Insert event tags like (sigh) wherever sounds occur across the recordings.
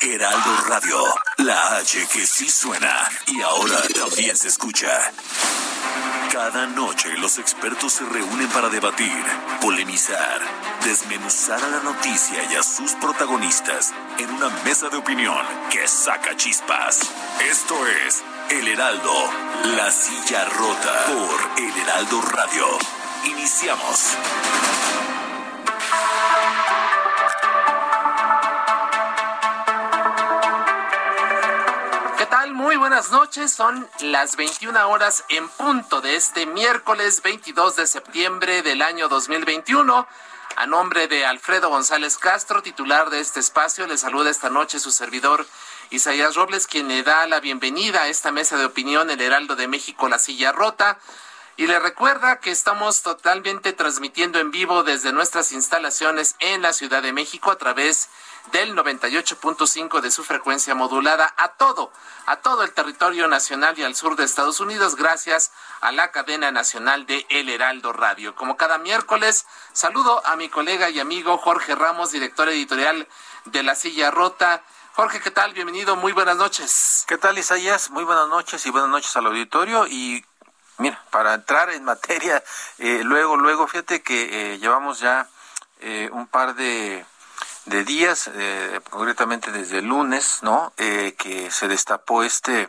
Heraldo Radio, la H que sí suena y ahora también se escucha. Cada noche los expertos se reúnen para debatir, polemizar, desmenuzar a la noticia y a sus protagonistas en una mesa de opinión que saca chispas. Esto es El Heraldo, la silla rota por El Heraldo Radio. Iniciamos. Muy buenas noches. Son las 21 horas en punto de este miércoles 22 de septiembre del año 2021. A nombre de Alfredo González Castro, titular de este espacio, le saluda esta noche su servidor Isaías Robles, quien le da la bienvenida a esta mesa de opinión, el Heraldo de México, La Silla Rota. Y le recuerda que estamos totalmente transmitiendo en vivo desde nuestras instalaciones en la Ciudad de México a través del 98.5 de su frecuencia modulada a todo, a todo el territorio nacional y al sur de Estados Unidos, gracias a la cadena nacional de El Heraldo Radio. Como cada miércoles, saludo a mi colega y amigo Jorge Ramos, director editorial de La Silla Rota. Jorge, ¿qué tal? Bienvenido, muy buenas noches. ¿Qué tal, Isaías? Muy buenas noches y buenas noches al auditorio. Y mira, para entrar en materia, eh, luego, luego, fíjate que eh, llevamos ya eh, un par de, de días, eh, concretamente desde el lunes, ¿no? Eh, que se destapó este,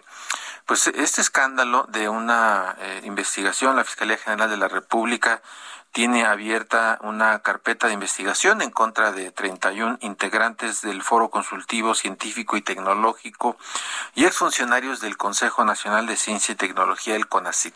pues este escándalo de una eh, investigación. La Fiscalía General de la República tiene abierta una carpeta de investigación en contra de 31 integrantes del Foro Consultivo Científico y Tecnológico y exfuncionarios del Consejo Nacional de Ciencia y Tecnología, el CONACIT.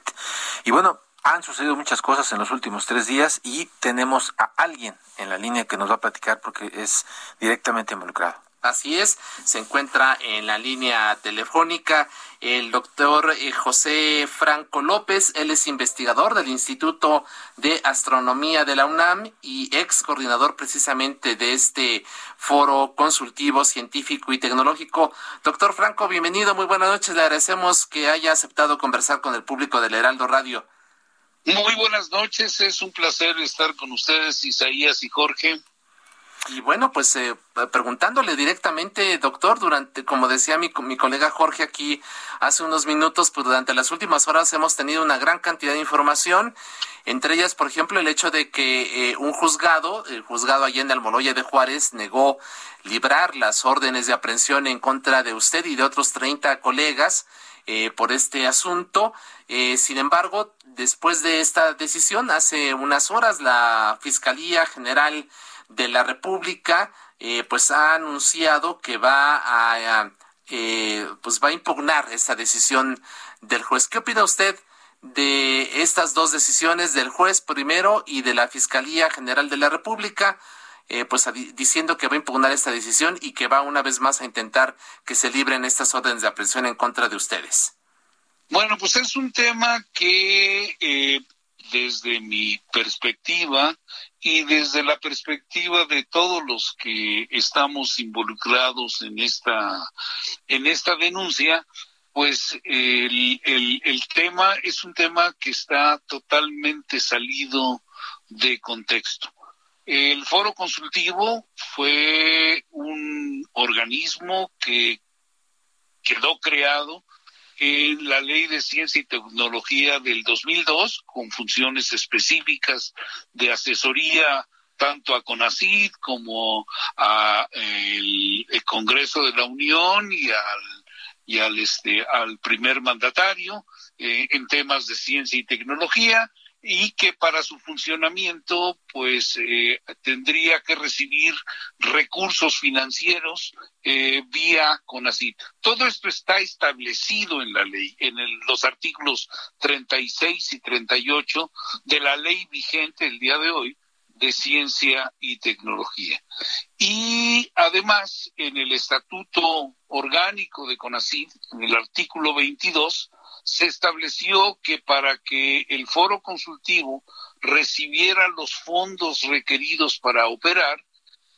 Y bueno, han sucedido muchas cosas en los últimos tres días y tenemos a alguien en la línea que nos va a platicar porque es directamente involucrado. Así es, se encuentra en la línea telefónica el doctor eh, José Franco López, él es investigador del Instituto de Astronomía de la UNAM y ex coordinador precisamente de este foro consultivo científico y tecnológico. Doctor Franco, bienvenido, muy buenas noches, le agradecemos que haya aceptado conversar con el público del Heraldo Radio. Muy buenas noches, es un placer estar con ustedes, Isaías y Jorge. Y bueno, pues eh, preguntándole directamente, doctor, durante, como decía mi, mi colega Jorge aquí hace unos minutos, pues durante las últimas horas hemos tenido una gran cantidad de información, entre ellas, por ejemplo, el hecho de que eh, un juzgado, el juzgado Allende Almoloya de Juárez, negó librar las órdenes de aprehensión en contra de usted y de otros 30 colegas eh, por este asunto. Eh, sin embargo, después de esta decisión, hace unas horas, la Fiscalía General de la República eh, pues ha anunciado que va a eh, pues va a impugnar esta decisión del juez. ¿Qué opina usted de estas dos decisiones del juez primero y de la Fiscalía General de la República? Eh, pues diciendo que va a impugnar esta decisión y que va una vez más a intentar que se libren estas órdenes de aprehensión en contra de ustedes. Bueno, pues es un tema que eh, desde mi perspectiva y desde la perspectiva de todos los que estamos involucrados en esta en esta denuncia, pues el, el tema es un tema que está totalmente salido de contexto. El foro consultivo fue un organismo que quedó creado en la Ley de Ciencia y Tecnología del 2002 con funciones específicas de asesoría tanto a CONACYT como a el, el Congreso de la Unión y al y al este al primer mandatario eh, en temas de ciencia y tecnología y que para su funcionamiento pues eh, tendría que recibir recursos financieros eh, vía CONACYT. Todo esto está establecido en la ley, en los artículos 36 y 38 de la ley vigente el día de hoy de ciencia y tecnología. Y además, en el estatuto orgánico de CONACID, en el artículo 22, se estableció que para que el foro consultivo recibiera los fondos requeridos para operar,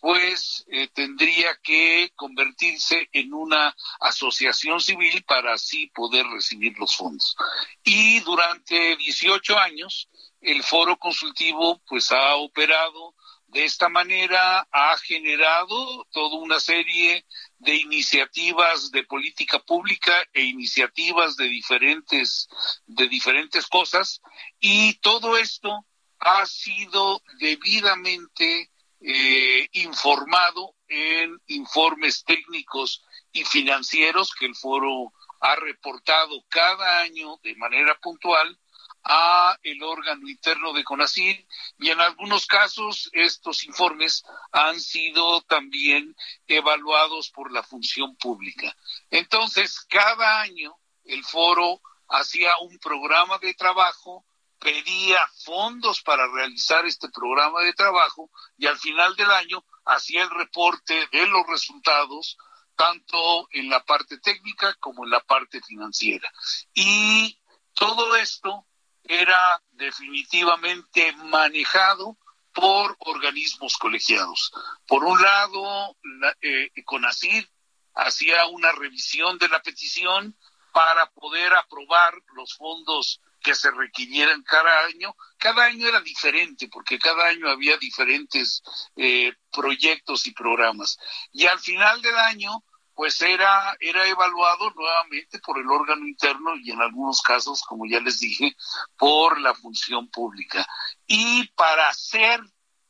pues eh, tendría que convertirse en una asociación civil para así poder recibir los fondos. Y durante 18 años, el foro consultivo pues ha operado de esta manera, ha generado toda una serie de iniciativas de política pública e iniciativas de diferentes de diferentes cosas y todo esto ha sido debidamente eh, informado en informes técnicos y financieros que el foro ha reportado cada año de manera puntual a el órgano interno de CONACYT y en algunos casos estos informes han sido también evaluados por la función pública. Entonces, cada año el foro hacía un programa de trabajo pedía fondos para realizar este programa de trabajo y al final del año hacía el reporte de los resultados tanto en la parte técnica como en la parte financiera. Y todo esto era definitivamente manejado por organismos colegiados. Por un lado, la, eh, hacía una revisión de la petición para poder aprobar los fondos que se requirieran cada año. Cada año era diferente porque cada año había diferentes eh, proyectos y programas. Y al final del año, pues era, era evaluado nuevamente por el órgano interno y en algunos casos, como ya les dije, por la función pública. Y para hacer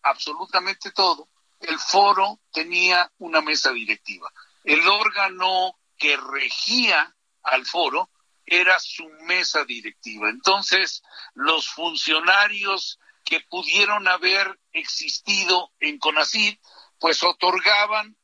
absolutamente todo, el foro tenía una mesa directiva. El órgano que regía al foro era su mesa directiva. Entonces, los funcionarios que pudieron haber existido en CONACID, pues otorgaban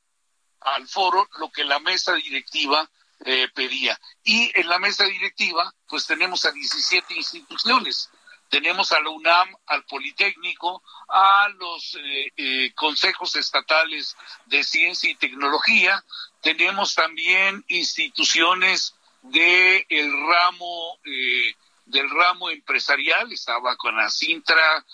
al foro lo que la mesa directiva eh, pedía. Y en la mesa directiva, pues tenemos a 17 instituciones. Tenemos a la UNAM, al Politécnico, a los eh, eh, consejos estatales de ciencia y tecnología. Tenemos también instituciones de el ramo eh, del ramo empresarial, estaba con Asintra,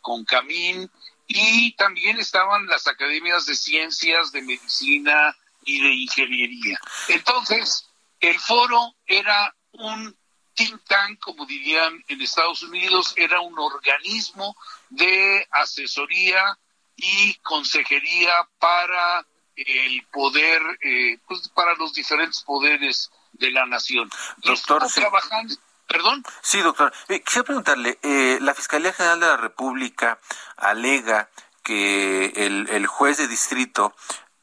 con Camín, y también estaban las academias de ciencias, de medicina y de ingeniería. Entonces, el foro era un think tank, como dirían en Estados Unidos, era un organismo de asesoría y consejería para el poder, eh, pues para los diferentes poderes de la nación. Doctor, trabajando. ¿Perdón? Sí, doctor. Eh, quisiera preguntarle, eh, la Fiscalía General de la República alega que el, juez de distrito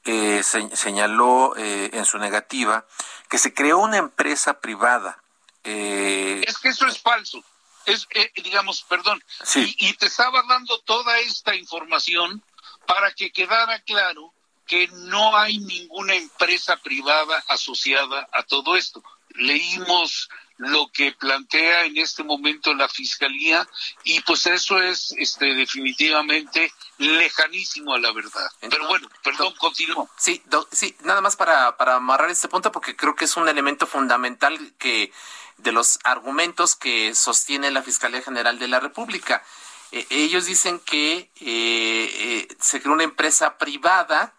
eh, señaló en su negativa que se creó una empresa privada. es que eso es falso. Es, digamos, perdón. Y, y te estaba dando toda esta información para que quedara claro que no hay ninguna empresa privada asociada a todo esto. Leímos lo que plantea en este momento la fiscalía y pues eso es este definitivamente lejanísimo a la verdad. Pero bueno, perdón, continúo. Sí, sí, nada más para, para amarrar este punto porque creo que es un elemento fundamental que de los argumentos que sostiene la Fiscalía General de la República. Eh, ellos dicen que eh, eh, se creó una empresa privada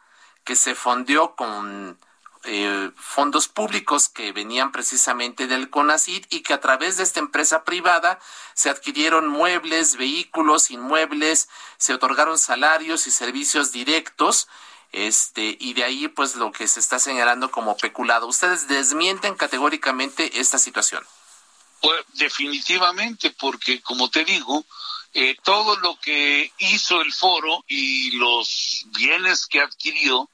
que se fondió con eh, fondos públicos que venían precisamente del CONACID y que a través de esta empresa privada se adquirieron muebles, vehículos, inmuebles, se otorgaron salarios y servicios directos, este, y de ahí pues lo que se está señalando como peculado. ¿Ustedes desmienten categóricamente esta situación? Pues definitivamente, porque como te digo, eh, todo lo que hizo el foro y los bienes que adquirió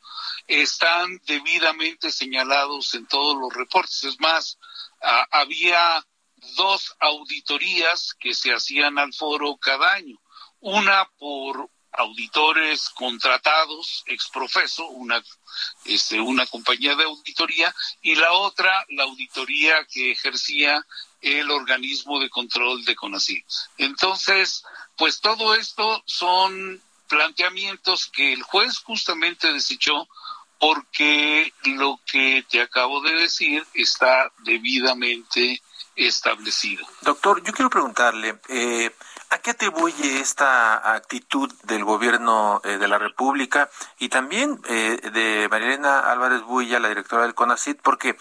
están debidamente señalados en todos los reportes. Es más, había dos auditorías que se hacían al foro cada año. Una por auditores contratados ex profeso, una, este, una compañía de auditoría, y la otra, la auditoría que ejercía el organismo de control de CONACYT. Entonces, pues todo esto son planteamientos que el juez justamente desechó porque lo que te acabo de decir está debidamente establecido. Doctor, yo quiero preguntarle, eh, ¿a qué atribuye esta actitud del gobierno eh, de la República y también eh, de Marilena Álvarez Builla, la directora del CONACIT? Porque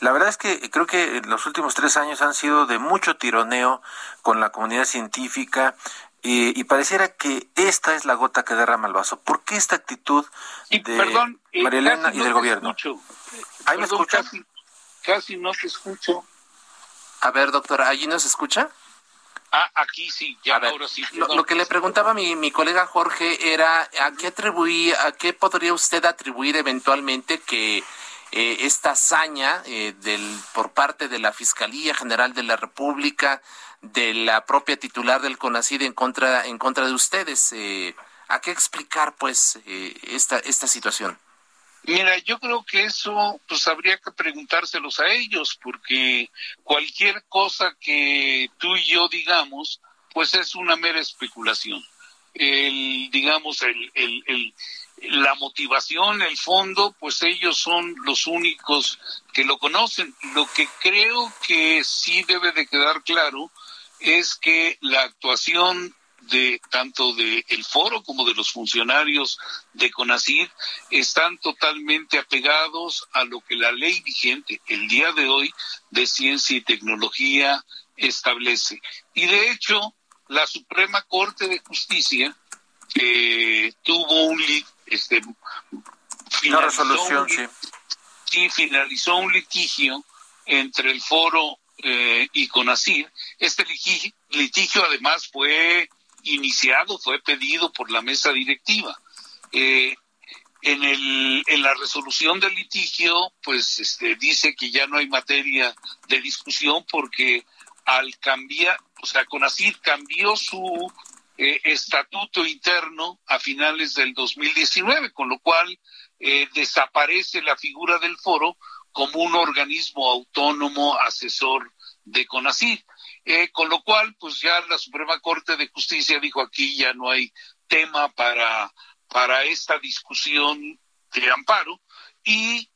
la verdad es que creo que los últimos tres años han sido de mucho tironeo con la comunidad científica, y, pareciera que esta es la gota que derrama el vaso. ¿Por qué esta actitud de perdón, eh, Marilena y del gobierno? ¿Ahí me escucha? Casi, no te escucho. A ver, doctora, ¿allí nos escucha? Ah, aquí sí, ya ahora sí. Lo, que le preguntaba mi, mi colega Jorge era, ¿a qué atribuía, a qué podría usted atribuir eventualmente que eh, esta hazaña eh, del, por parte de la Fiscalía General de la República de la propia titular del CONACID en contra, en contra de ustedes. Eh, ¿A qué explicar, pues, eh, esta, esta situación? Mira, yo creo que eso pues habría que preguntárselos a ellos, porque cualquier cosa que tú y yo digamos, pues es una mera especulación. El, digamos, el, el, el, la motivación, el fondo, pues ellos son los únicos que lo conocen. Lo que creo que sí debe de quedar claro es que la actuación de tanto del el foro como de los funcionarios de CONACID están totalmente apegados a lo que la ley vigente el día de hoy de ciencia y tecnología establece. Y de hecho, la Suprema Corte de Justicia tuvo un este una resolución, sí. finalizó un litigio entre el foro eh, y CONACID. Este litigio, además fue iniciado, fue pedido por la mesa directiva. Eh, en, el, en la resolución del litigio, pues este, dice que ya no hay materia de discusión porque al cambiar, o sea, CONACID cambió su eh, estatuto interno a finales del 2019, con lo cual eh, desaparece la figura del foro como un organismo autónomo asesor de CONACYT. Eh, con lo cual, pues ya la Suprema Corte de Justicia dijo aquí ya no hay tema para, para esta discusión de amparo y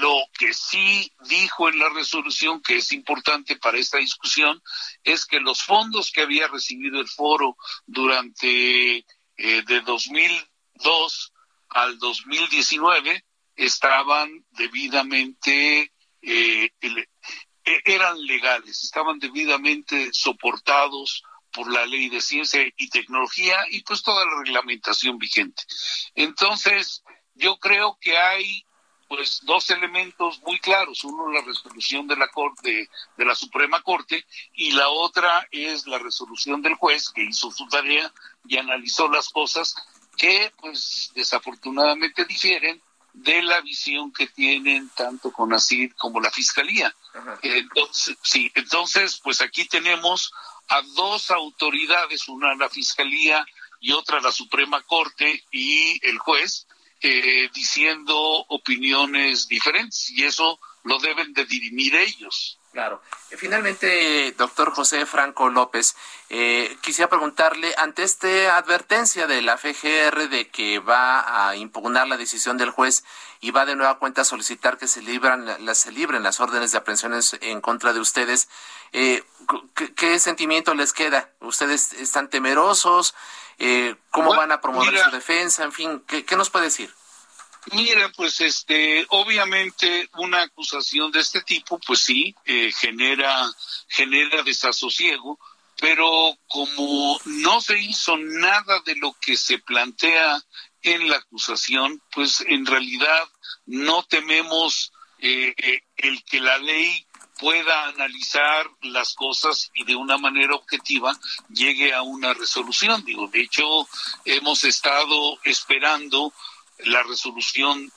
lo que sí dijo en la resolución, que es importante para esta discusión, es que los fondos que había recibido el foro durante eh, de 2002 al 2019 estaban debidamente eh, e, eran legales, estaban debidamente soportados por la ley de ciencia y tecnología y pues toda la reglamentación vigente. Entonces, yo creo que hay pues dos elementos muy claros, uno la resolución de la Corte de la Suprema Corte y la otra es la resolución del juez que hizo su tarea y analizó las cosas que pues desafortunadamente difieren de la visión que tienen tanto CONACID como la Fiscalía. Entonces, sí, entonces pues aquí tenemos a dos autoridades, una la Fiscalía y otra la Suprema Corte y el juez, eh, diciendo opiniones diferentes y eso lo deben de dirimir ellos. Claro. Finalmente, doctor José Franco López, eh, quisiera preguntarle, ante esta advertencia de la FGR de que va a impugnar la decisión del juez y va de nueva cuenta a solicitar que se, libran, las, se libren las órdenes de aprehensiones en contra de ustedes, eh, ¿qué, sentimiento les queda? ¿Ustedes están temerosos? Eh, ¿Cómo van a promover su defensa? En fin, ¿qué, ¿qué nos puede decir? Mira, pues este, obviamente una acusación de este tipo, pues sí, eh, genera, genera desasosiego, pero como no se hizo nada de lo que se plantea en la acusación, pues en realidad no tememos eh, el que la ley pueda analizar las cosas y de una manera objetiva llegue a una resolución. Digo, de hecho, hemos estado esperando la resolución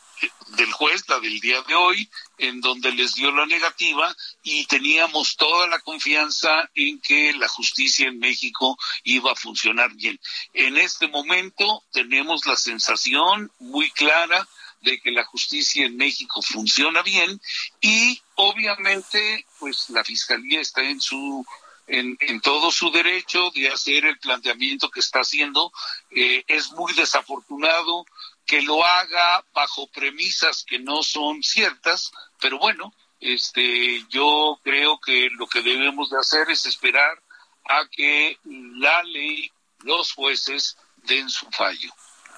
del juez, la del día de hoy, en donde les dio la negativa y teníamos toda la confianza en que la justicia en México iba a funcionar bien. En este momento tenemos la sensación muy clara de que la justicia en México funciona bien y obviamente pues la fiscalía está en su en, en, todo su derecho de hacer el planteamiento que está haciendo. Eh, es muy desafortunado que lo haga bajo premisas que no son ciertas, pero bueno, este, yo creo que lo que debemos de hacer es esperar a que la ley, los jueces den su fallo.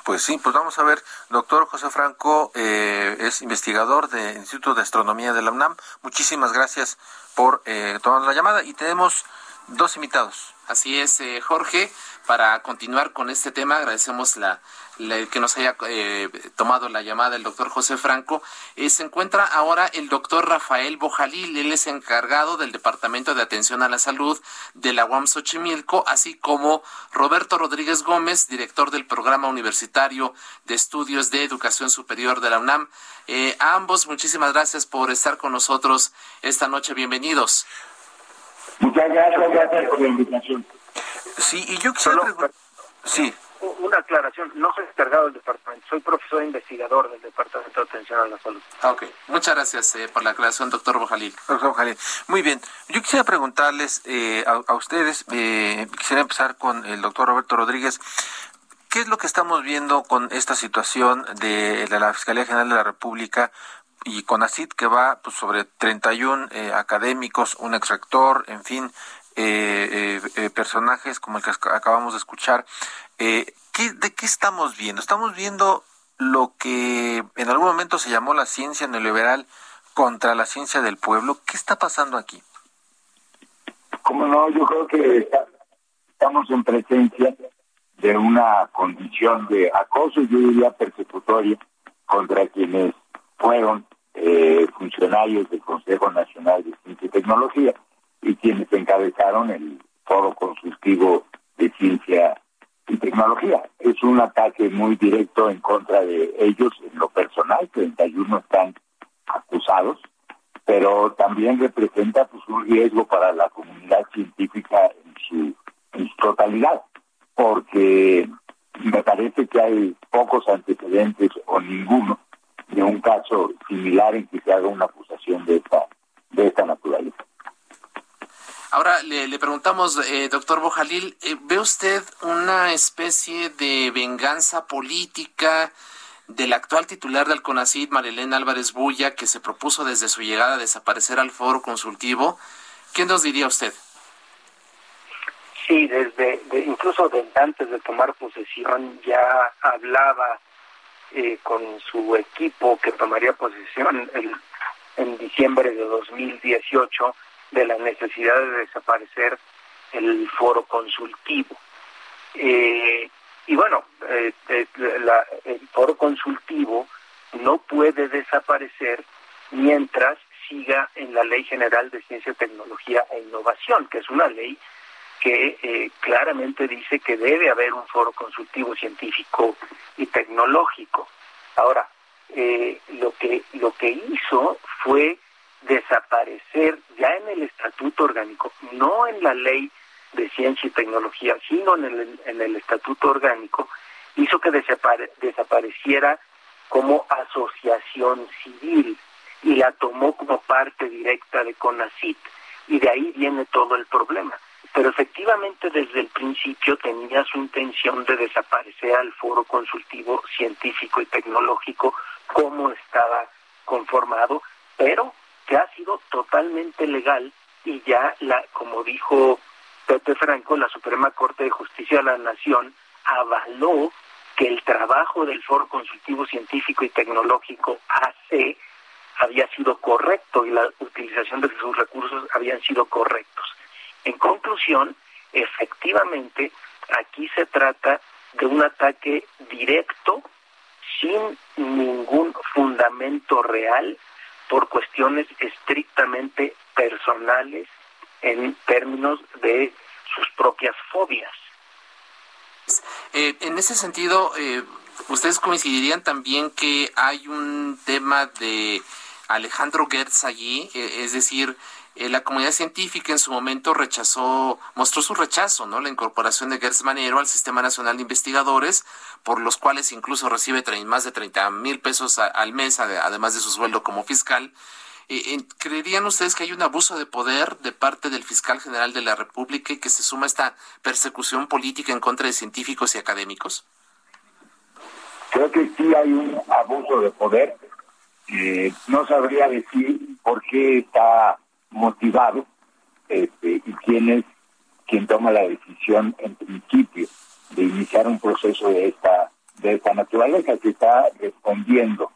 Pues sí, pues vamos a ver, doctor José Franco eh, es investigador del Instituto de Astronomía de la UNAM. Muchísimas gracias por eh, tomar la llamada y tenemos dos invitados. Así es, eh, Jorge. Para continuar con este tema, agradecemos la, que nos haya eh, tomado la llamada el doctor José Franco. Eh, se encuentra ahora el doctor Rafael Bojalil, él es encargado del Departamento de Atención a la Salud de la UAM Xochimilco, así como Roberto Rodríguez Gómez, director del Programa Universitario de Estudios de Educación Superior de la UNAM. a ambos, muchísimas gracias por estar con nosotros esta noche. Bienvenidos. Muchas gracias, gracias por la invitación. Sí, y yo quisiera Sí. Una aclaración, no soy encargado del departamento, soy profesor investigador del Departamento de Atención a la Salud. Ah, ok, muchas gracias eh, por la aclaración, doctor Bojalil. Doctor Bojalil, muy bien. Yo quisiera preguntarles eh, a, ustedes, eh, quisiera empezar con el doctor Roberto Rodríguez. ¿Qué es lo que estamos viendo con esta situación de, de la Fiscalía General de la República y con ACID que va pues, sobre 31 eh, académicos, un ex rector, en fin, eh, eh, personajes como el que acabamos de escuchar. ¿qué, ¿De qué estamos viendo? Estamos viendo lo que en algún momento se llamó la ciencia neoliberal contra la ciencia del pueblo. ¿Qué está pasando aquí? Como no, yo creo que estamos en presencia de una condición de acoso, yo diría persecutoria, contra quienes fueron eh, funcionarios del Consejo Nacional de Ciencia y Tecnología y quienes encabezaron el foro consultivo de ciencia y tecnología. Es un ataque muy directo en contra de ellos en lo personal, 31 están acusados, pero también representa pues un riesgo para la comunidad científica en su, en su totalidad, porque me parece que hay pocos antecedentes o ninguno de un caso similar en que se haga una acusación de esta, de esta naturaleza. Ahora le, preguntamos, eh, doctor Bojalil, eh, ¿ve usted una especie de venganza política del actual titular del CONACID, Marilena Álvarez Bulla, que se propuso desde su llegada a desaparecer al foro consultivo? ¿Qué nos diría usted? Sí, desde incluso antes de tomar posesión ya hablaba eh, con su equipo que tomaría posesión en diciembre de 2018 de la necesidad de desaparecer el foro consultivo. Eh, y bueno, eh, el foro consultivo no puede desaparecer mientras siga en la Ley General de Ciencia, Tecnología e Innovación, que es una ley que eh, claramente dice que debe haber un foro consultivo científico y tecnológico. Ahora, eh, lo que lo que hizo fue desaparecer ya en el estatuto orgánico, no en la ley de ciencia y tecnología, sino en el, en el estatuto orgánico, hizo que desapareciera como asociación civil y la tomó como parte directa de CONACIT y de ahí viene todo el problema. Pero efectivamente desde el principio tenía su intención de desaparecer al foro consultivo científico y tecnológico como estaba conformado, pero que ha sido totalmente legal y ya la como dijo Pepe Franco, la Suprema Corte de Justicia de la Nación avaló que el trabajo del Foro Consultivo Científico y Tecnológico AC había sido correcto y la utilización de sus recursos habían sido correctos. En conclusión, efectivamente, aquí se trata de un ataque directo, sin ningún fundamento real, por cuestiones estrictamente personales en términos de sus propias fobias. Eh, en ese sentido, eh, ¿ustedes coincidirían también que hay un tema de Alejandro Gertz allí? Eh, es decir, eh, la comunidad científica en su momento rechazó, mostró su rechazo, ¿no? La incorporación de Gertz Manero al Sistema Nacional de Investigadores, por los cuales incluso recibe más de 30 mil pesos al mes, además de su sueldo como fiscal. Eh, ¿Creerían ustedes que hay un abuso de poder de parte del fiscal general de la República y que se suma esta persecución política en contra de científicos y académicos? Creo que sí hay un abuso de poder. No sabría decir por qué está motivado este, y quién es quien toma la decisión en principio de iniciar un proceso de esta de esta naturaleza que está respondiendo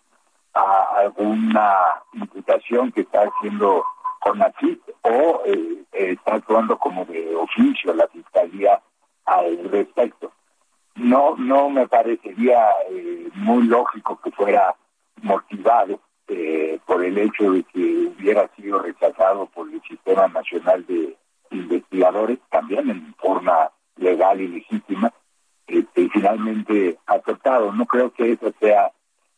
a alguna imputación que está haciendo CONACYT o eh, está actuando como de oficio la fiscalía al respecto. No, no me parecería eh, muy lógico que fuera motivado eh, por el hecho de que hubiera sido rechazado por el Sistema Nacional de Investigadores, también en forma legal y legítima, este, y finalmente aceptado. No creo que eso sea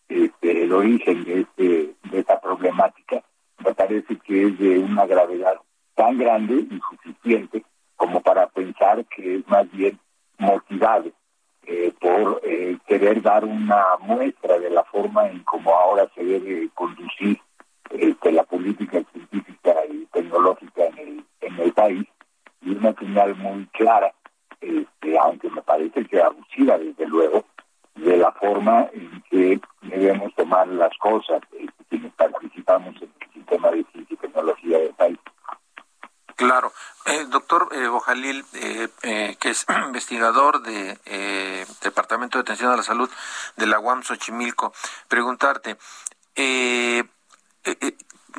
este, el origen de, este, de esta problemática. Me parece que es de una gravedad tan grande y suficiente como para pensar que es más bien motivado eh, por eh, querer dar una muestra de la forma en cómo ahora se debe conducir este, la política científica y tecnológica en el, en el país y una señal muy clara, este, aunque me parece que abusiva desde luego, de la forma en que debemos tomar las cosas eh, quienes participamos en el sistema de ciencia y tecnología del país. Claro. Eh, doctor Bojalil, eh, eh, (clears throat) investigador de, Departamento de Atención a la Salud de la UAM Xochimilco, preguntarte, ¿qué,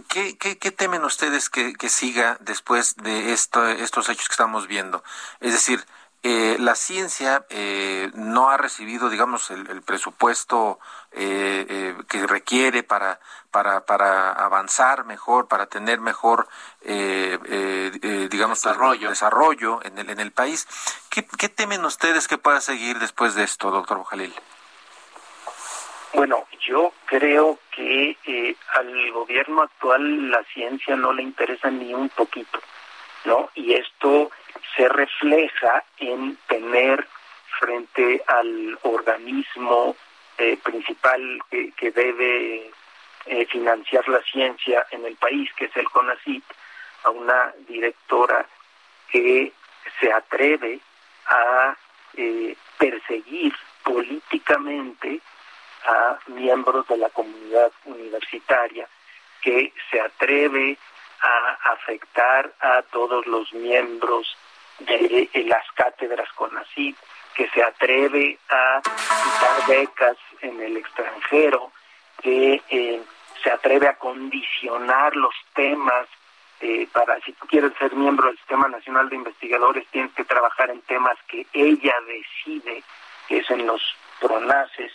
qué, qué temen ustedes que, siga después de esto, estos hechos que estamos viendo? Es decir, eh, la ciencia eh, no ha recibido, digamos, el, presupuesto eh, que requiere para, para, para avanzar mejor, para tener mejor, digamos, desarrollo, desarrollo en, el, en el país. ¿Qué, ¿Qué, temen ustedes que pueda seguir después de esto, doctor Bojalil? Bueno, yo creo que al gobierno actual la ciencia no le interesa ni un poquito, ¿no? Y esto se refleja en tener frente al organismo eh, principal que, debe eh, financiar la ciencia en el país, que es el CONACYT, a una directora que se atreve a eh, perseguir políticamente a miembros de la comunidad universitaria, que se atreve a afectar a todos los miembros de, las cátedras CONACYT, que se atreve a quitar becas en el extranjero, que eh, se atreve a condicionar los temas eh, para si tú quieres ser miembro del Sistema Nacional de Investigadores tienes que trabajar en temas que ella decide, que es en los pronaces,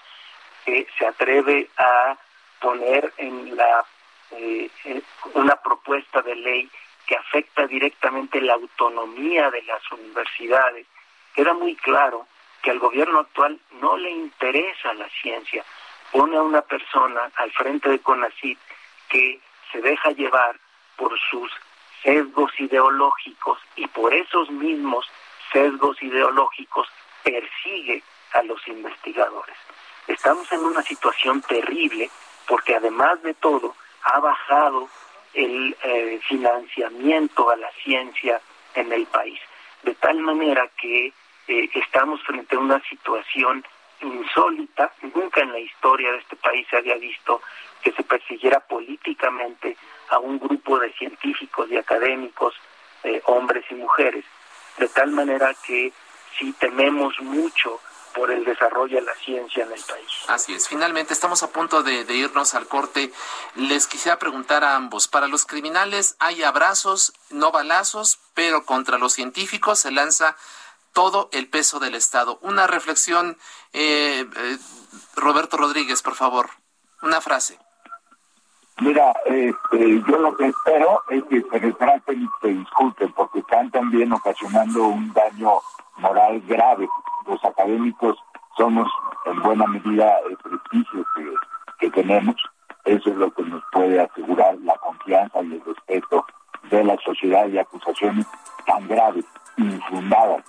que se atreve a poner en la eh, una propuesta de ley que afecta directamente la autonomía de las universidades, queda muy claro que al gobierno actual no le interesa la ciencia. Pone a una persona al frente de CONACYT que se deja llevar por sus sesgos ideológicos y por esos mismos sesgos ideológicos persigue a los investigadores. Estamos en una situación terrible porque además de todo ha bajado el eh, financiamiento a la ciencia en el país, de tal manera que eh, estamos frente a una situación insólita, nunca en la historia de este país se había visto que se persiguiera políticamente a un grupo de científicos y académicos, eh, hombres y mujeres, de tal manera que si tememos mucho por el desarrollo de la ciencia en el país. Así es. Finalmente, estamos a punto de, irnos al corte. Les quisiera preguntar a ambos, para los criminales hay abrazos, no balazos, pero contra los científicos se lanza todo el peso del Estado. Una reflexión, eh, eh, Roberto Rodríguez, por favor. Una frase. Mira, este, yo lo que espero es que se retraten y se discuten, porque están también ocasionando un daño moral grave los académicos somos en buena medida el prestigio que, tenemos. Eso es lo que nos puede asegurar la confianza y el respeto de la sociedad y acusaciones tan graves, infundadas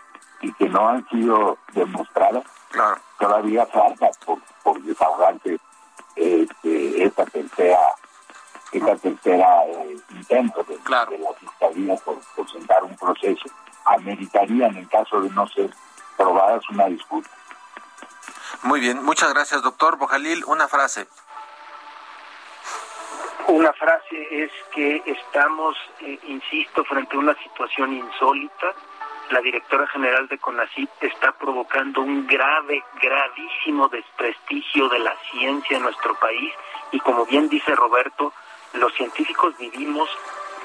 y que no han sido demostradas. Todavía falta por, por desahogarse este, esta tercera esta tercera eh, intento de, la fiscalía por, por sentar un proceso ameritaría en el caso de no ser probadas una disputa. Muy bien, muchas gracias, doctor Bojalil. Una frase. Una frase es que estamos, eh, insisto, frente a una situación insólita. La directora general de CONACYT está provocando un grave, gravísimo desprestigio de la ciencia en nuestro país y como bien dice Roberto, los científicos vivimos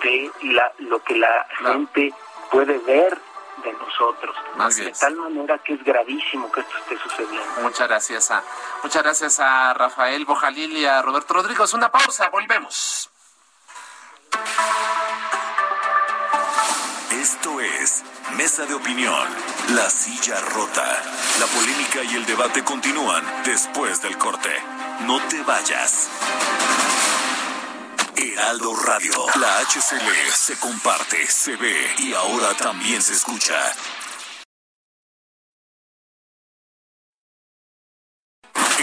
de la, lo que la gente puede ver de nosotros. de tal manera que es gravísimo que esto esté sucediendo. Muchas gracias a, muchas gracias a Rafael Bojalil y a Roberto Rodríguez. Una pausa, volvemos. Esto es Mesa de Opinión, La Silla Rota. La polémica y el debate continúan después del corte. No te vayas. Heraldo Radio. La HCL se comparte, se ve y ahora también se escucha.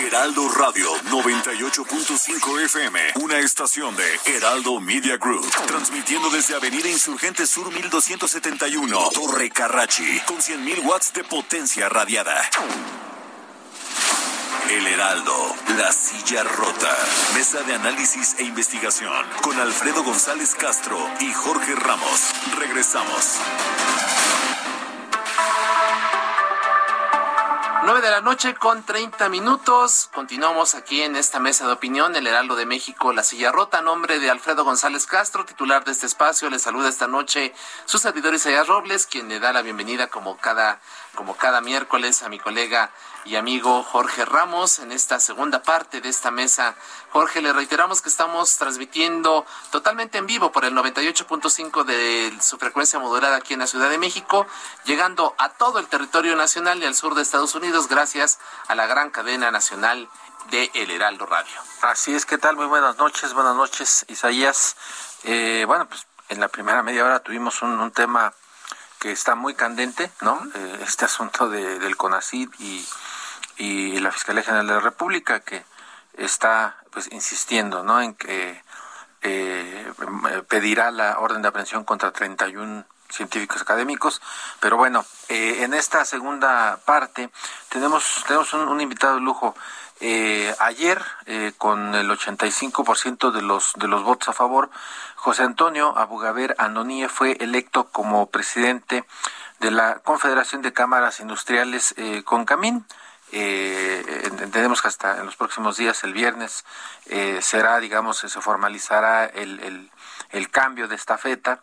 Heraldo Radio 98.5 FM, una estación de Heraldo Media Group, transmitiendo desde Avenida Insurgente Sur 1271, Torre Carrachi, con 100.000 watts de potencia radiada. El Heraldo, La Silla Rota. Mesa de análisis e investigación con Alfredo González Castro y Jorge Ramos. Regresamos. 9 de la noche con 30 minutos. Continuamos aquí en esta mesa de opinión, el Heraldo de México, La Silla Rota. nombre de Alfredo González Castro, titular de este espacio. Le saluda esta noche su servidor Isaías Robles, quien le da la bienvenida como cada, como cada miércoles a mi colega y amigo Jorge Ramos en esta segunda parte de esta mesa. Jorge, le reiteramos que estamos transmitiendo totalmente en vivo por el 98.5 de su frecuencia modulada aquí en la Ciudad de México, llegando a todo el territorio nacional y al sur de Estados Unidos gracias a la gran cadena nacional de El Heraldo Radio. Así es, ¿qué tal? Muy buenas noches, buenas noches, Isaías. Eh, bueno, pues en la primera media hora tuvimos un, tema que está muy candente, ¿no? Eh, este asunto de, del CONACID y la Fiscalía General de la República que está pues insistiendo ¿no? en que eh, pedirá la orden de aprehensión contra 31 científicos académicos. Pero bueno, eh, en esta segunda parte tenemos, tenemos un, invitado de lujo. Eh, ayer, con el 85% de los, de los votos a favor, José Antonio Abugaber Anonie fue electo como presidente de la Confederación de Cámaras Industriales CONCAMIN. Eh, entendemos que hasta en los próximos días, el viernes, eh, será, digamos, se formalizará el, el, cambio de esta feta,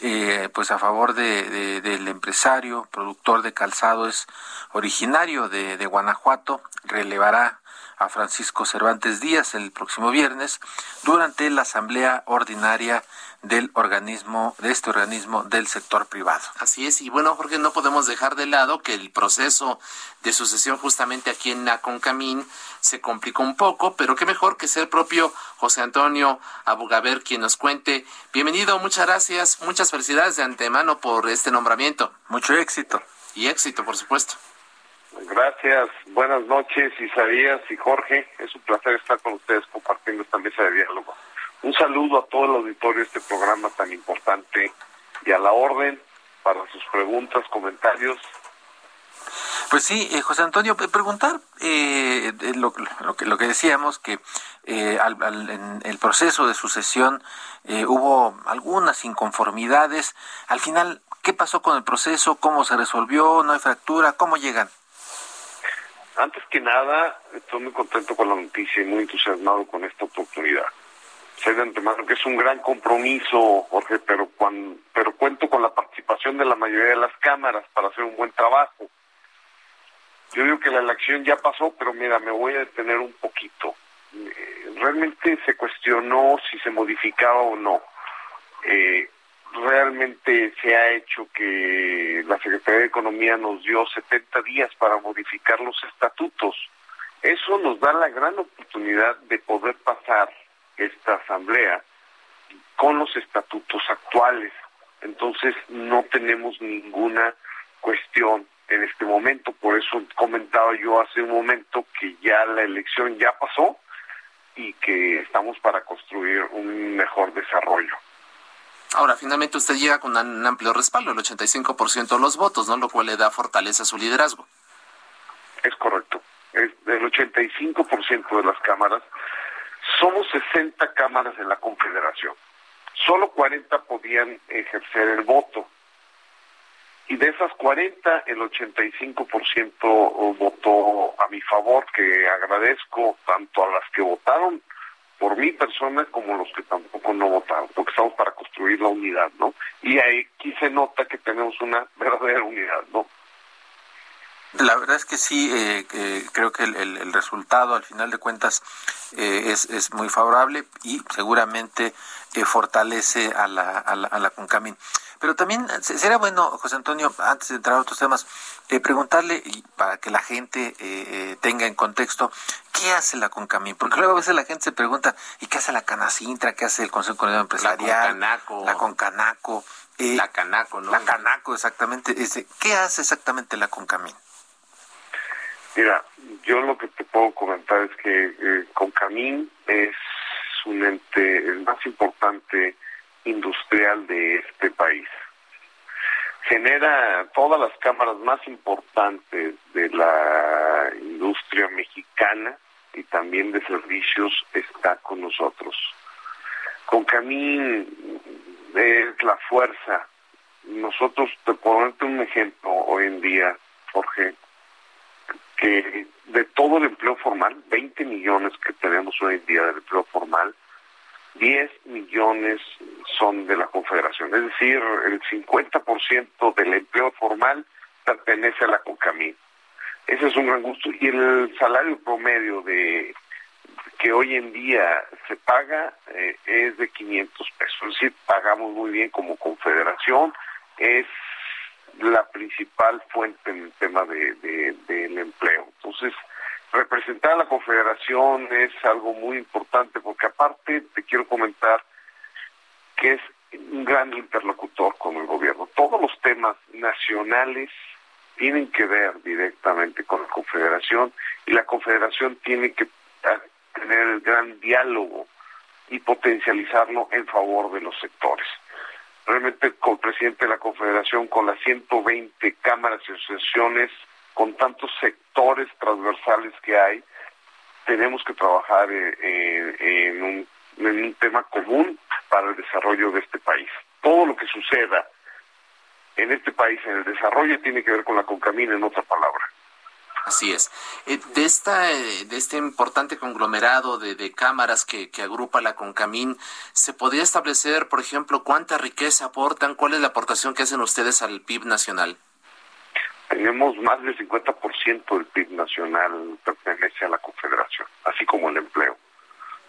eh, pues a favor de, del empresario, productor de calzado, es originario de, de Guanajuato, relevará a Francisco Cervantes Díaz el próximo viernes durante la asamblea ordinaria del organismo, de este organismo del sector privado. Así es, y bueno, Jorge, no podemos dejar de lado que el proceso de sucesión justamente aquí en Naconcamín se complicó un poco, pero qué mejor que ser propio José Antonio Abugaber quien nos cuente. Bienvenido, muchas gracias, muchas felicidades de antemano por este nombramiento. Mucho éxito. Y éxito, por supuesto. Gracias, buenas noches Isaías y Jorge, es un placer estar con ustedes compartiendo esta mesa de diálogo. Un saludo a todo el auditorio de este programa tan importante y a la orden para sus preguntas, comentarios. Pues sí, eh, José Antonio, preguntar eh, lo, que, lo que decíamos, que eh, en el proceso de sucesión hubo algunas inconformidades. Al final, ¿qué pasó con el proceso? ¿Cómo se resolvió? ¿No hay fractura? ¿Cómo llegan? Antes que nada, estoy muy contento con la noticia y muy entusiasmado con esta oportunidad sé de antemano que es un gran compromiso, Jorge, pero, cuando, pero cuento con la participación de la mayoría de las cámaras para hacer un buen trabajo. Yo digo que la elección ya pasó, pero mira, me voy a detener un poquito. Eh, realmente se cuestionó si se modificaba o no. Eh, realmente se ha hecho que la Secretaría de Economía nos dio 70 días para modificar los estatutos. Eso nos da la gran oportunidad de poder pasar esta asamblea con los estatutos actuales. Entonces no tenemos ninguna cuestión en este momento. Por eso comentaba yo hace un momento que ya la elección ya pasó y que estamos para construir un mejor desarrollo. Ahora, finalmente usted llega con un amplio respaldo, el 85% de los votos, ¿no? Lo cual le da fortaleza a su liderazgo. Es correcto. Es del 85% de las cámaras, somos 60 cámaras en la Confederación. Solo 40 podían ejercer el voto. Y de esas 40, el 85% votó a mi favor, que agradezco tanto a las que votaron por mi persona como los que tampoco no votaron, porque estamos para construir la unidad, ¿no? Y aquí se nota que tenemos una verdadera unidad, ¿no? La verdad es que sí, eh, creo que el, resultado al final de cuentas eh, es, es, muy favorable y seguramente eh, fortalece a la, a la, a la Concamín. Pero también sería bueno, José Antonio, antes de entrar a otros temas, preguntarle, para que la gente tenga en contexto, ¿qué hace la Concamín? Porque luego a veces la gente se pregunta, ¿y qué hace la Canacintra? ¿Qué hace el Consejo Económico Empresarial? La Concanaco. La Concanaco. la Canaco, ¿no? La Canaco, exactamente. ¿Qué hace exactamente la Concamín? Mira, yo lo que te puedo comentar es que eh, Concamín es un ente el más importante industrial de este país. Genera todas las cámaras más importantes de la industria mexicana y también de servicios está con nosotros. Concamín es la fuerza. Nosotros, te ponerte un ejemplo hoy en día, Jorge, que de todo el empleo formal, 20 millones que tenemos hoy en día de empleo formal, 10 millones de la Confederación. Es decir, el 50% del empleo formal pertenece a la CONCAMIN. Ese es un gran gusto. Y el salario promedio de que hoy en día se paga eh, es de 500 pesos. Es decir, pagamos muy bien como confederación. Es la principal fuente en el tema de, del empleo. Entonces, representar a la Confederación es algo muy importante porque aparte te quiero comentar que es un gran interlocutor con el gobierno. Todos los temas nacionales tienen que ver directamente con la Confederación y la Confederación tiene que tener el gran diálogo y potencializarlo en favor de los sectores realmente con el presidente de la Confederación, con las 120 cámaras y asociaciones, con tantos sectores transversales que hay, tenemos que trabajar eh, eh, en, un, en un tema común para el desarrollo de este país. Todo lo que suceda en este país, en el desarrollo, tiene que ver con la concamina, en otra palabra. Así es. Eh, de, esta, eh, de este importante conglomerado de, cámaras que, agrupa la CONCAMIN, ¿se podría establecer, por ejemplo, cuánta riqueza aportan? ¿Cuál es la aportación que hacen ustedes al PIB nacional? Tenemos más del 50% del PIB nacional pertenece a la Confederación, así como el empleo.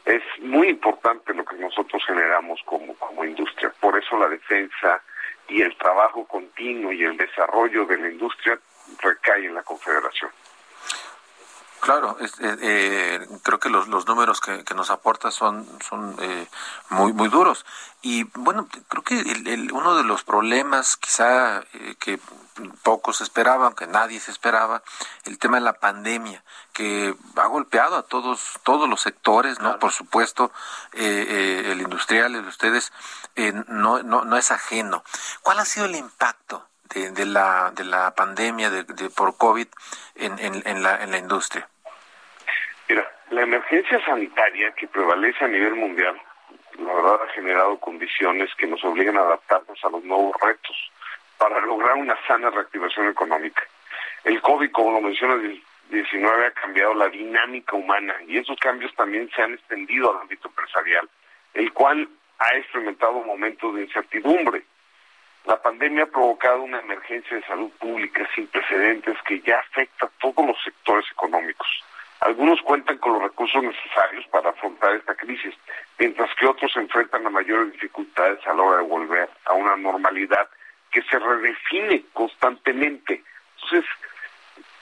Es muy importante lo que nosotros generamos como, como industria. Por eso la defensa y el trabajo continuo y el desarrollo de la industria recae en la Confederación. Claro, eh, eh, creo que los, los números que, nos aporta son, son eh, muy, muy duros. Y bueno, creo que el, uno de los problemas quizá que pocos esperaban, que nadie se esperaba, el tema de la pandemia, que ha golpeado a todos, todos los sectores, ¿no? Por supuesto, el industrial, el de ustedes, no, no, no es ajeno. ¿Cuál ha sido el impacto de, la, de la pandemia de, por COVID en, en, la, en la industria? Mira, la emergencia sanitaria que prevalece a nivel mundial, la verdad ha generado condiciones que nos obligan a adaptarnos a los nuevos retos para lograr una sana reactivación económica. El COVID, como lo menciona 19 ha cambiado la dinámica humana y esos cambios también se han extendido al ámbito empresarial, el cual ha experimentado momentos de incertidumbre. La pandemia ha provocado una emergencia de salud pública sin precedentes que ya afecta a todos los sectores económicos. Algunos cuentan con los recursos necesarios para afrontar esta crisis, mientras que otros enfrentan a mayores dificultades a la hora de volver a una normalidad que se redefine constantemente. Entonces,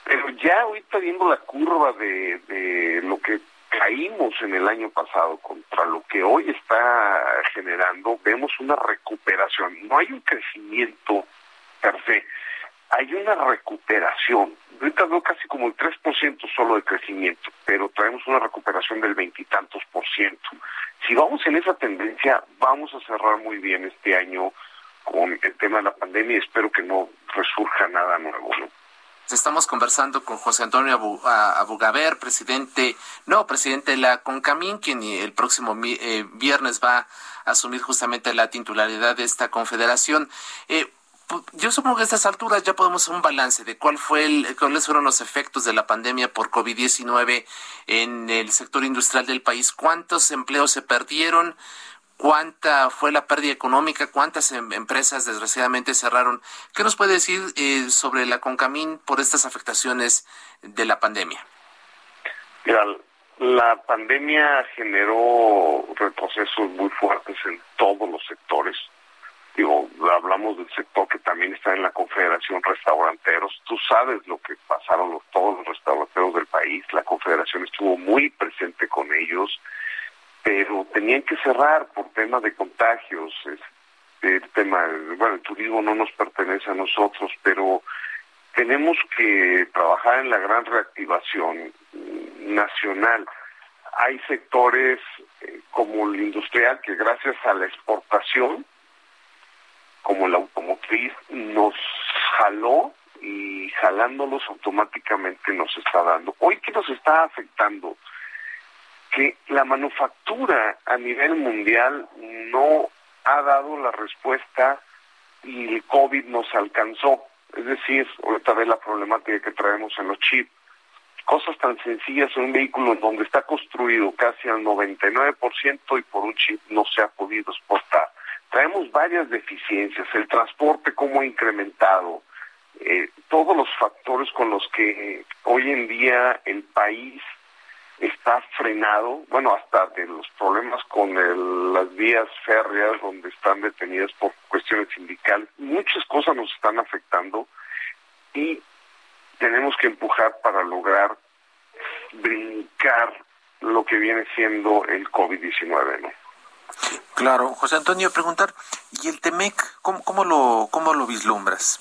pero ya ahorita viendo la curva de lo que caímos en el año pasado contra lo que hoy está generando, vemos una recuperación. No hay un crecimiento per se, hay una recuperación. Ahorita veo casi como el 3% solo de crecimiento, pero traemos una recuperación del veintitantos por ciento. Si vamos en esa tendencia, vamos a cerrar muy bien este año con el tema de la pandemia y espero que no resurja nada nuevo. Estamos conversando con José Antonio Abugaber, presidente, no, presidente de la CONCAMIN, quien el próximo eh, viernes va a asumir justamente la titularidad de esta confederación. Eh, yo supongo que a estas alturas ya podemos hacer un balance de cuál fue el, cuáles fueron los efectos de la pandemia por COVID-19 en el sector industrial del país, cuántos empleos se perdieron, cuánta fue la pérdida económica, cuántas em, empresas desgraciadamente cerraron. ¿Qué nos puede decir eh, sobre la Concamín por estas afectaciones de la pandemia? Mira, la pandemia generó retrocesos muy fuertes en todos los sectores. Digo, hablamos del sector que también está en la Confederación Restauranteros. Tú sabes lo que pasaron todos los restauranteros del país. La Confederación estuvo muy presente con ellos pero tenían que cerrar por tema de contagios. El tema, bueno, el turismo no nos pertenece a nosotros, pero tenemos que trabajar en la gran reactivación nacional. Hay sectores eh, como el industrial que gracias a la exportación, como la automotriz, nos jaló y jalándolos automáticamente nos está dando. Hoy, ¿qué nos está afectando? Que la manufactura a nivel mundial no ha dado la respuesta y el COVID nos alcanzó. Es decir, ahorita ve la problemática que traemos en los chips. Cosas tan sencillas en un vehículo donde está construido casi al 99% y por un chip no se ha podido exportar. Traemos varias deficiencias, el transporte cómo ha incrementado, eh, todos los factores con los que hoy en día el país está frenado, bueno, hasta de los problemas con las vías férreas donde están detenidas por cuestiones sindicales, muchas cosas nos están afectando y tenemos que empujar para lograr brincar lo que viene siendo el COVID-19, ¿no? Claro, José Antonio, preguntar, ¿y el TEMEC, cómo, cómo, lo, cómo lo vislumbras?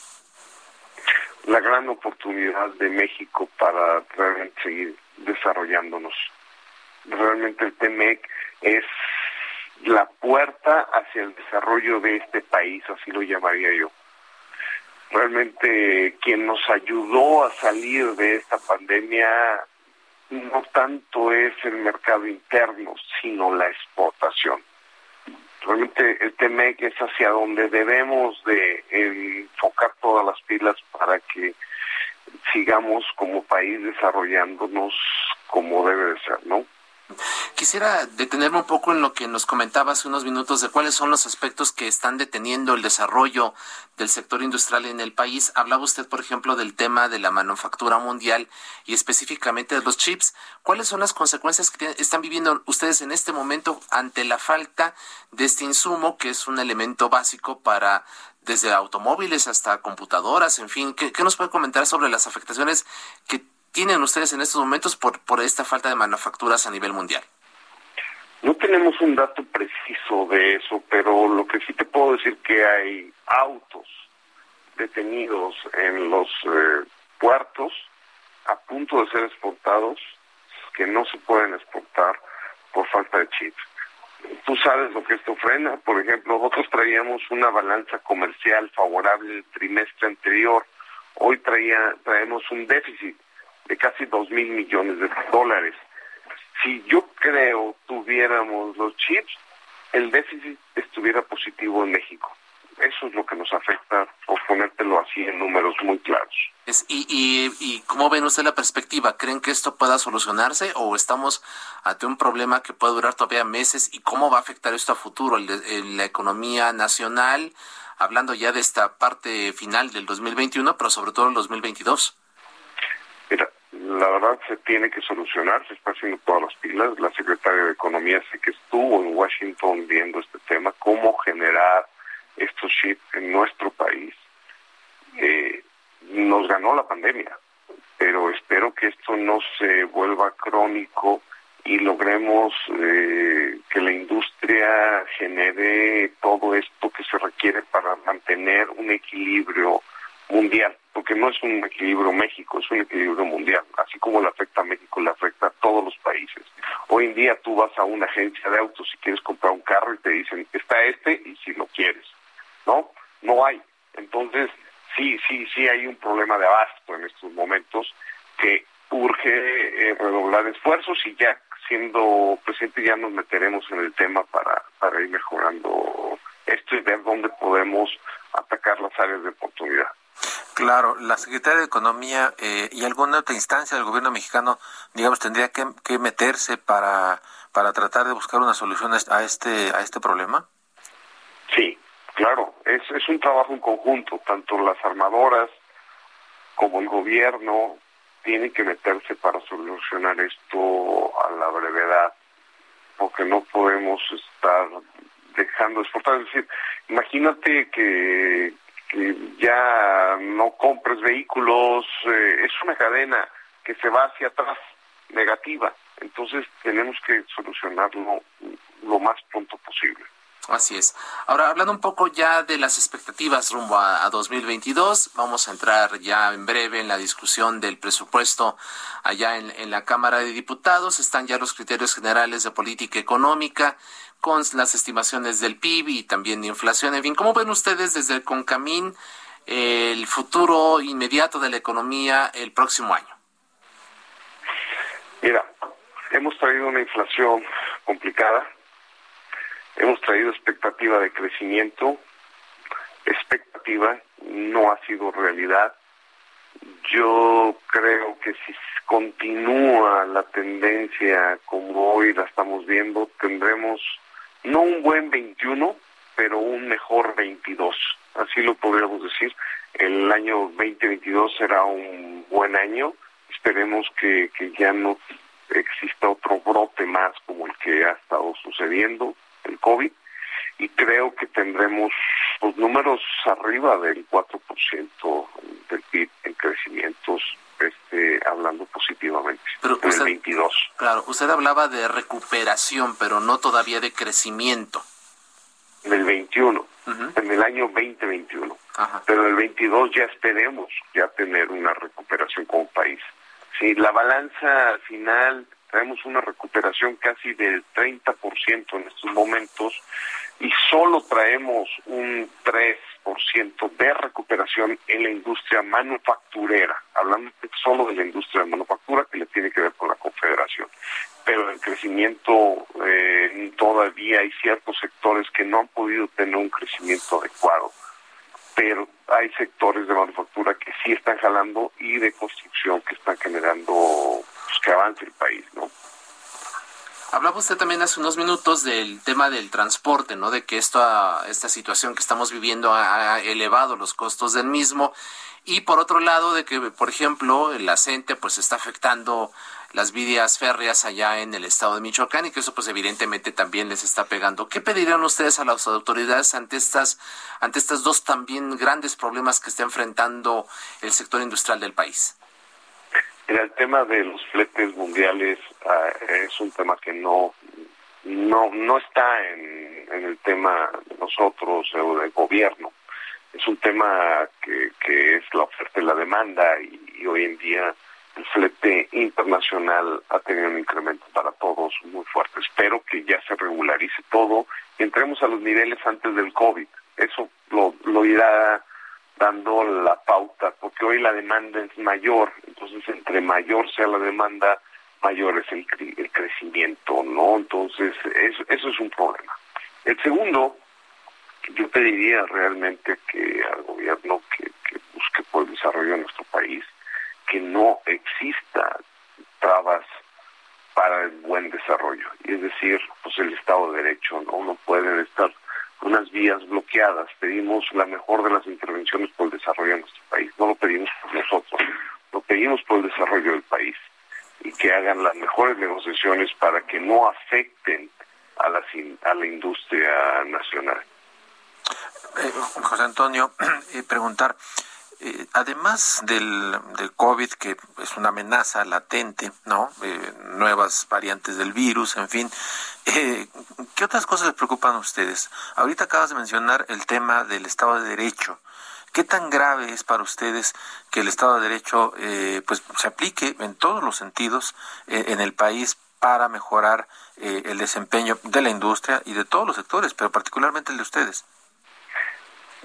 La gran oportunidad de México para realmente seguir desarrollándonos. Realmente el TEMEC es la puerta hacia el desarrollo de este país, así lo llamaría yo. Realmente quien nos ayudó a salir de esta pandemia no tanto es el mercado interno, sino la exportación. Realmente el TEMEC es hacia donde debemos de enfocar todas las pilas para que sigamos como país desarrollándonos como debe de ser, ¿no? Quisiera detenerme un poco en lo que nos comentaba hace unos minutos de cuáles son los aspectos que están deteniendo el desarrollo del sector industrial en el país. Hablaba usted, por ejemplo, del tema de la manufactura mundial y específicamente de los chips. ¿Cuáles son las consecuencias que están viviendo ustedes en este momento ante la falta de este insumo, que es un elemento básico para desde automóviles hasta computadoras, en fin, ¿qué, nos puede comentar sobre las afectaciones que tienen ustedes en estos momentos por, por esta falta de manufacturas a nivel mundial? No tenemos un dato preciso de eso, pero lo que sí te puedo decir que hay autos detenidos en los eh, puertos a punto de ser exportados que no se pueden exportar por falta de chips tú sabes lo que esto frena. Por ejemplo, nosotros traíamos una balanza comercial favorable el trimestre anterior. Hoy traía, traemos un déficit de casi dos mil millones de dólares. Si yo creo tuviéramos los chips, el déficit estuviera positivo en México. Eso es lo que nos afecta, por ponértelo así en números muy claros. Y, y, ¿Y cómo ven usted la perspectiva? ¿Creen que esto pueda solucionarse o estamos ante un problema que puede durar todavía meses? ¿Y cómo va a afectar esto a futuro en la economía nacional? Hablando ya de esta parte final del 2021, pero sobre todo el 2022. Mira, la verdad se tiene que solucionar, se está haciendo todas las pilas. La secretaria de Economía sé que estuvo en Washington viendo este tema, cómo generar estos chips en nuestro país. Eh, nos ganó la pandemia, pero espero que esto no se vuelva crónico y logremos eh, que la industria genere todo esto que se requiere para mantener un equilibrio mundial, porque no es un equilibrio México, es un equilibrio mundial, así como le afecta a México, le afecta a todos los países. Hoy en día tú vas a una agencia de autos y quieres comprar un carro y te dicen, está este y si lo quieres. ¿No? No hay. Entonces, sí, sí, sí hay un problema de abasto en estos momentos que urge eh, redoblar esfuerzos y ya siendo presidente ya nos meteremos en el tema para, para ir mejorando esto y ver dónde podemos atacar las áreas de oportunidad. Claro, la Secretaría de Economía eh, y alguna otra instancia del gobierno mexicano, digamos, tendría que, que, meterse para, para tratar de buscar una solución a este, a este problema. Sí, claro, es, es un trabajo en conjunto, tanto las armadoras como el gobierno tienen que meterse para solucionar esto a la brevedad, porque no podemos estar dejando de exportar. Es decir, imagínate que, que ya no compres vehículos, eh, es una cadena que se va hacia atrás, negativa. Entonces tenemos que solucionarlo lo más pronto posible. Así es. Ahora, hablando un poco ya de las expectativas rumbo a, a, 2022, vamos a entrar ya en breve en la discusión del presupuesto allá en, en, la Cámara de Diputados. Están ya los criterios generales de política económica con las estimaciones del PIB y también de inflación. En fin, ¿cómo ven ustedes desde el CONCAMIN el futuro inmediato de la economía el próximo año? Mira, hemos traído una inflación complicada Hemos traído expectativa de crecimiento, expectativa no ha sido realidad. Yo creo que si continúa la tendencia como hoy la estamos viendo, tendremos no un buen 21, pero un mejor 22. Así lo podríamos decir. El año 2022 será un buen año. Esperemos que, que ya no exista otro brote más como el que ha estado sucediendo el COVID y creo que tendremos los números arriba del 4% del PIB en crecimientos este, hablando positivamente pero en el 22. Claro, usted hablaba de recuperación, pero no todavía de crecimiento. En el 21, en el año 2021. Pero en el 22 ya esperemos ya tener una recuperación como país. Si la balanza final traemos una recuperación casi del 30% en estos momentos y solo traemos un 3% de recuperación en la industria manufacturera, hablando solo de la industria de manufactura que le tiene que ver con la confederación. Pero el crecimiento eh, todavía hay ciertos sectores que no han podido tener un crecimiento adecuado, pero hay sectores de manufactura que sí están jalando y de construcción que están generando pues, que avance el país, ¿no? Hablaba usted también hace unos minutos del tema del transporte, ¿no? De que esta, esta situación que estamos viviendo ha elevado los costos del mismo. Y por otro lado, de que, por ejemplo, el acente pues está afectando las vías férreas allá en el estado de Michoacán y que eso pues evidentemente también les está pegando. ¿Qué pedirían ustedes a las autoridades ante estas, ante estas dos también grandes problemas que está enfrentando el sector industrial del país? El tema de los fletes mundiales ah, es un tema que no no no está en, el tema de nosotros o del gobierno. Es un tema que, que es la oferta y la demanda y, hoy en día el flete internacional ha tenido un incremento para todos muy fuerte. Espero que ya se regularice todo y entremos a los niveles antes del COVID. Eso lo, lo irá dando la pauta, porque hoy la demanda es mayor, entonces entre mayor sea la demanda, mayor es el, el crecimiento, ¿no? Entonces, eso, eso es un problema. El segundo, yo pediría realmente que al gobierno que, que busque por el desarrollo de nuestro país, que no exista trabas para el buen desarrollo, y es decir, pues el Estado de Derecho, ¿no? No pueden estar unas vías Pedimos la mejor de las intervenciones por el desarrollo de nuestro país. No lo pedimos por nosotros, lo pedimos por el desarrollo del país y que hagan las mejores negociaciones para que no afecten a la, a la industria nacional. Eh, José Antonio, (clears throat) eh, preguntar, eh, además del, del, COVID, que es una amenaza latente, ¿no? Nuevas variantes del virus, en fin, ¿qué otras cosas les preocupan a ustedes? Ahorita acabas de mencionar el tema del Estado de Derecho. ¿Qué tan grave es para ustedes que el Estado de Derecho eh, pues se aplique en todos los sentidos eh, en el país para mejorar el desempeño de la industria y de todos los sectores, pero particularmente el de ustedes?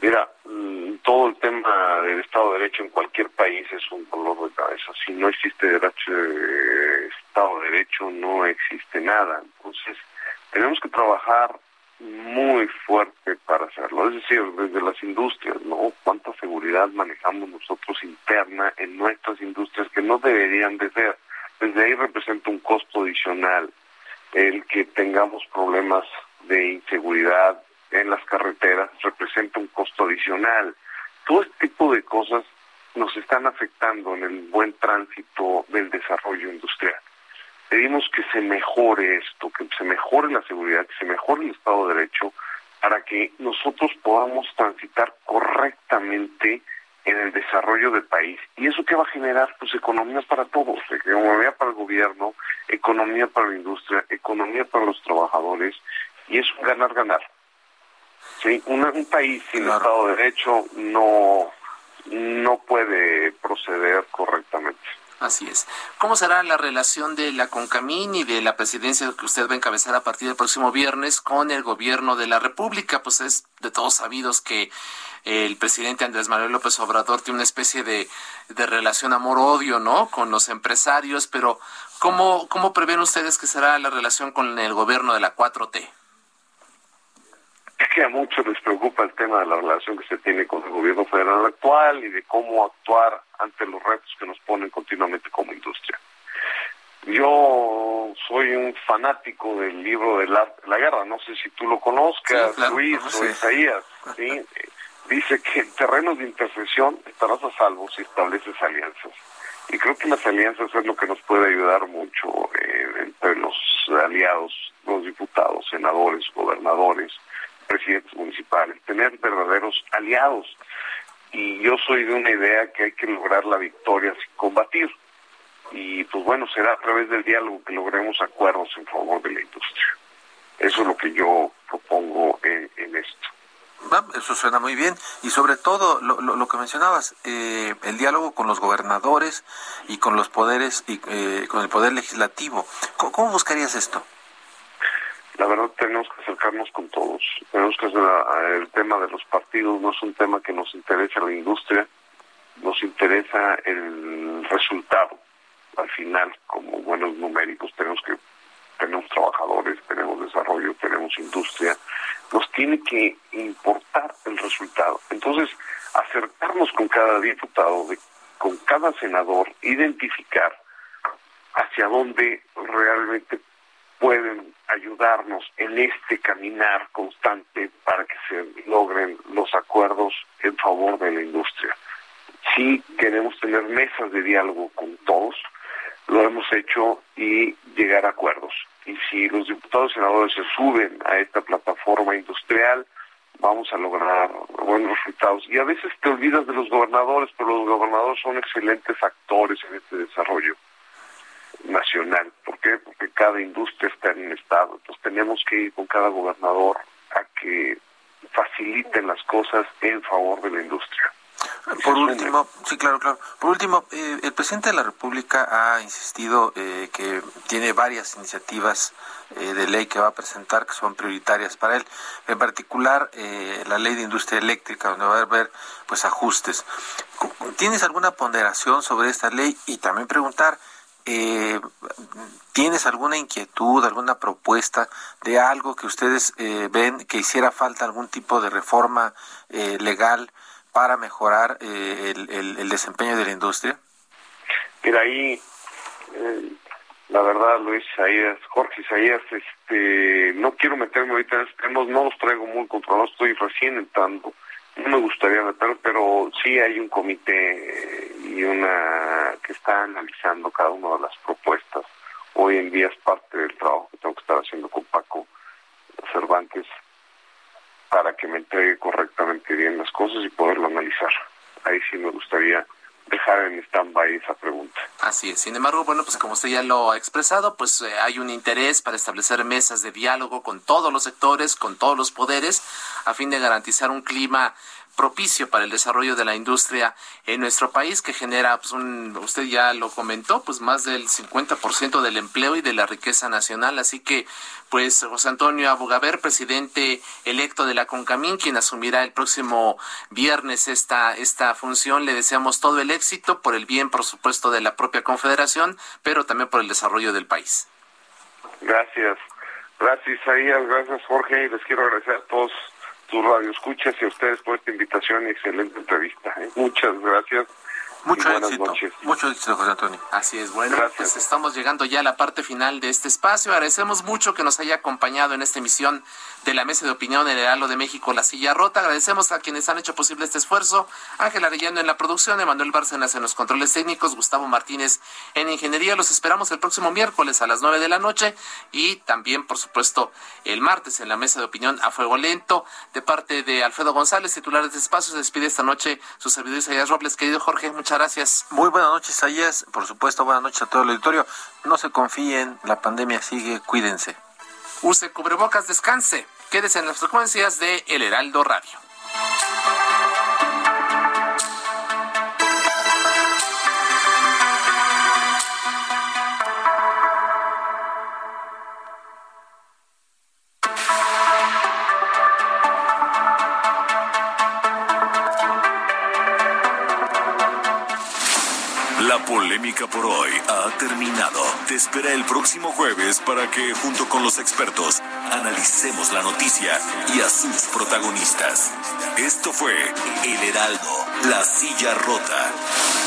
Mira, mm, todo el tema del Estado de Derecho en cualquier país es un dolor de cabeza. Si no existe derecho de Estado de Derecho, no existe nada. Entonces, tenemos que trabajar muy fuerte para hacerlo. Es decir, desde las industrias, ¿no? ¿Cuánta seguridad manejamos nosotros interna en nuestras industrias que no deberían de ser? Desde ahí representa un costo adicional el que tengamos problemas de inseguridad en las carreteras, representa un costo adicional. Todo este tipo de cosas nos están afectando en el buen tránsito del desarrollo industrial pedimos que se mejore esto, que se mejore la seguridad, que se mejore el Estado de Derecho, para que nosotros podamos transitar correctamente en el desarrollo del país. ¿Y eso qué va a generar? Pues economía para todos, economía para el gobierno, economía para la industria, economía para los trabajadores, y es un ganar-ganar. ¿Sí? un país sin Estado de Derecho no, no puede proceder correctamente. Así es. ¿Cómo será la relación de la CONCAMIN y de la presidencia que usted va a encabezar a partir del próximo viernes con el gobierno de la República? Pues es de todos sabidos que el presidente Andrés Manuel López Obrador tiene una especie de, de relación amor-odio, ¿no? Con los empresarios, pero ¿cómo, ¿cómo prevén ustedes que será la relación con el gobierno de la 4T? Que a muchos les preocupa el tema de la relación que se tiene con el gobierno federal actual y de cómo actuar ante los retos que nos ponen continuamente como industria. Yo soy un fanático del libro de la, la guerra, no sé si tú lo conozcas, Luis o Isaías, (laughs) dice que en terrenos de intersección estarás a salvo si estableces alianzas. Y creo que las alianzas es lo que nos puede ayudar mucho eh, entre los aliados, los diputados, senadores, gobernadores, presidentes municipales, tener verdaderos aliados. Y yo soy de una idea que hay que lograr la victoria sin combatir. Y pues bueno, será a través del diálogo que logremos acuerdos en favor de la industria. Eso es lo que yo propongo en, esto. Eso suena muy bien y sobre todo lo, que mencionabas, eh, el diálogo con los gobernadores y con los poderes y eh, con el poder legislativo. ¿Cómo buscarías esto? La verdad tenemos que acercarnos con todos. Tenemos que hacer el tema de los partidos no es un tema que nos interesa la industria, nos interesa el resultado. Al final, como buenos numéricos, tenemos que tenemos trabajadores, tenemos desarrollo, tenemos industria, nos tiene que importar el resultado. Entonces, acercarnos con cada diputado, con cada senador, identificar hacia dónde realmente pueden ayudarnos en este caminar constante para que se logren los acuerdos en favor de la industria. Sí queremos tener mesas de diálogo con todos, lo hemos hecho y llegar a acuerdos. Y si los diputados y senadores se suben a esta plataforma industrial, vamos a lograr buenos resultados. Y a veces te olvidas de los gobernadores, pero los gobernadores son excelentes actores en este desarrollo nacional. ¿Por qué? Porque cada industria está en un estado. Entonces tenemos que ir con cada gobernador a que faciliten las cosas en favor de la industria. Por último, sí, claro, claro. Por último, eh, el presidente de la República ha insistido eh, que tiene varias iniciativas eh, de ley que va a presentar que son prioritarias para él. En particular, la ley de industria eléctrica, donde va a haber pues ajustes. ¿Tienes alguna ponderación sobre esta ley? Y también preguntar eh, ¿tienes alguna inquietud, alguna propuesta de algo que ustedes eh, ven que hiciera falta algún tipo de reforma eh, legal para mejorar eh, el, desempeño de la industria? Mira, ahí, la verdad, Luis Isaías, Jorge Isaías, este, no quiero meterme ahorita en estos temas, no los traigo muy controlados, estoy recién entrando no me gustaría meter, pero sí hay un comité y una que está analizando cada una de las propuestas. Hoy en día es parte del trabajo que tengo que estar haciendo con Paco Cervantes para que me entregue correctamente bien las cosas y poderlo analizar. Ahí sí me gustaría dejar en stand-by esa pregunta. Así es. Sin embargo, bueno, pues como usted ya lo ha expresado, pues eh, hay un interés para establecer mesas de diálogo con todos los sectores, con todos los poderes, a fin de garantizar un clima propicio para el desarrollo de la industria en nuestro país, que genera, pues un, usted ya lo comentó, pues más del 50% del empleo y de la riqueza nacional. Así que, pues José Antonio Abugaber, presidente electo de la CONCAMIN, quien asumirá el próximo viernes esta, esta función, le deseamos todo el éxito por el bien, por supuesto, de la propia Confederación, pero también por el desarrollo del país. Gracias. Gracias, Isaías. Gracias, Jorge. Y les quiero agradecer a todos tus radioescuchas y a ustedes por esta invitación y excelente entrevista. ¿eh? Muchas gracias. Mucho éxito. Mucho éxito, José Antonio. Así es, bueno, pues estamos llegando ya a la parte final de este espacio. Agradecemos mucho que nos haya acompañado en esta emisión de la Mesa de Opinión en el Halo de México, La Silla Rota. Agradecemos a quienes han hecho posible este esfuerzo. Ángel Arellano en la producción, Emanuel Bárcenas en los controles técnicos, Gustavo Martínez en Ingeniería. Los esperamos el próximo miércoles a las nueve de la noche y también, por supuesto, el martes en la Mesa de Opinión a Fuego Lento. De parte de Alfredo González, titular de este espacio, se despide esta noche su servidor Isaías Robles. Querido Jorge, muchas gracias. Muy buenas noches, Isaías. Por supuesto, buenas noches a todo el auditorio. No se confíen, la pandemia sigue, cuídense. Use cubrebocas, descanse. Quédese en las frecuencias de El Heraldo Radio. Polémica por hoy ha terminado. Te espera el próximo jueves para que, junto con los expertos, analicemos la noticia y a sus protagonistas. Esto fue El Heraldo, la silla rota,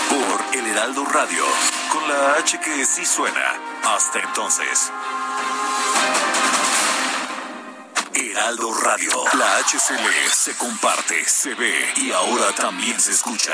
por El Heraldo Radio, con la H que sí suena. Hasta entonces. Heraldo Radio, la HCL se comparte, se ve y ahora también se escucha.